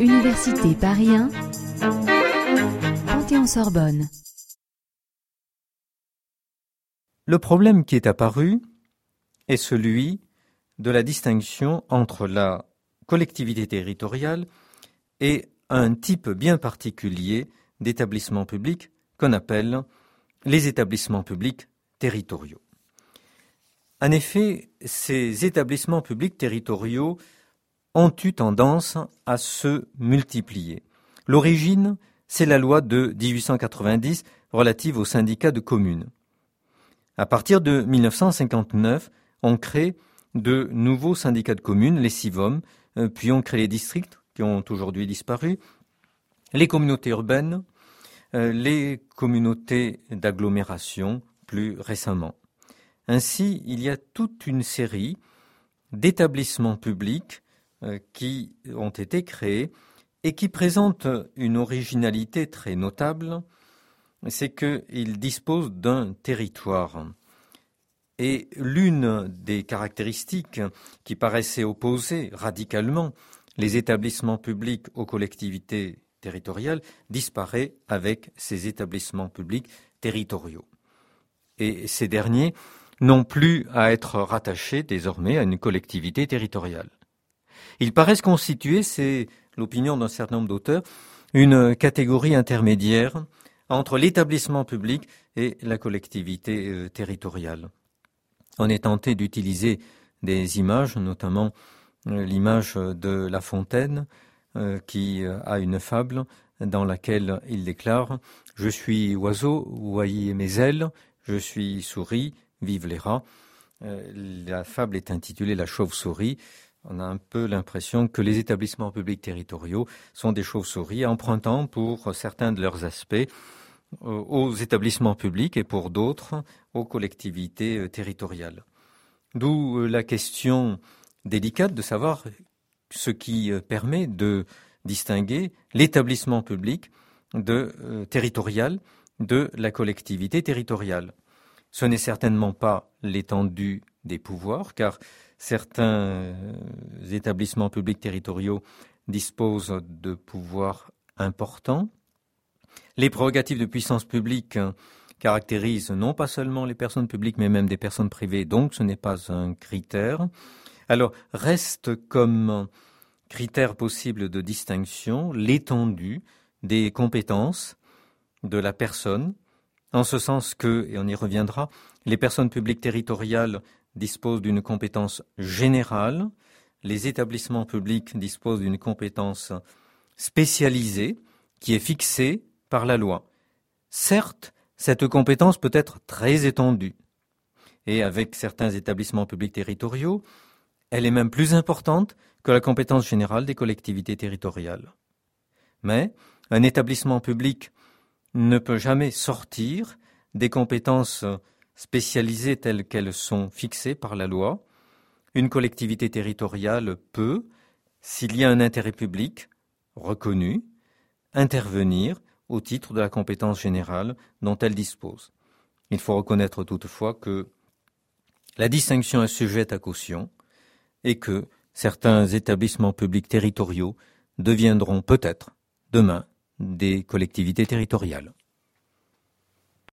Université Paris 1, Panthéon-Sorbonne. Le problème qui est apparu est celui de la distinction entre la collectivité territoriale et un type bien particulier d'établissement public qu'on appelle les établissements publics territoriaux. En effet, ces établissements publics territoriaux ont eu tendance à se multiplier. L'origine, c'est la loi de 1890 relative aux syndicats de communes. À partir de 1959, on crée de nouveaux syndicats de communes, les CIVOM, euh, puis on crée les districts qui ont aujourd'hui disparu, les communautés urbaines, euh, les communautés d'agglomération plus récemment. Ainsi, il y a toute une série d'établissements publics euh, qui ont été créés et qui présentent une originalité très notable, c'est qu'ils disposent d'un territoire. Et l'une des caractéristiques qui paraissait opposer radicalement les établissements publics aux collectivités territoriales disparaît avec ces établissements publics territoriaux. Et ces derniers n'ont plus à être rattachés désormais à une collectivité territoriale. Ils paraissent constituer, c'est l'opinion d'un certain nombre d'auteurs, une catégorie intermédiaire entre l'établissement public et la collectivité euh, territoriale. On est tenté d'utiliser des images, notamment euh, l'image de La Fontaine, euh, qui a une fable dans laquelle il déclare Je suis oiseau, voyez mes ailes, je suis souris, vive les rats. La fable est intitulée La chauve-souris on a un peu l'impression que les établissements publics territoriaux sont des chauves-souris, empruntant pour certains de leurs aspects euh, aux établissements publics et pour d'autres aux collectivités euh, territoriales. D'où euh, la question délicate de savoir ce qui permet de distinguer l'établissement public territorial de la collectivité territoriale. Ce n'est certainement pas l'étendue des pouvoirs, car Certains euh, établissements publics territoriaux disposent de pouvoirs importants. Les prérogatives de puissance publique caractérisent non pas seulement les personnes publiques, mais même des personnes privées, donc ce n'est pas un critère. Alors, reste comme critère possible de distinction l'étendue des compétences de la personne, en ce sens que, et on y reviendra, les personnes publiques territoriales disposent d'une compétence générale, les établissements publics disposent d'une compétence spécialisée qui est fixée par la loi. Certes, cette compétence peut être très étendue. Et avec certains établissements publics territoriaux, elle est même plus importante que la compétence générale des collectivités territoriales. Mais un établissement public ne peut jamais sortir des compétences spécialisées telles qu'elles sont fixées par la loi, une collectivité territoriale peut, s'il y a un intérêt public reconnu, intervenir au titre de la compétence générale dont elle dispose. Il faut reconnaître toutefois que la distinction est sujette à caution et que certains établissements publics territoriaux deviendront peut-être demain des collectivités territoriales.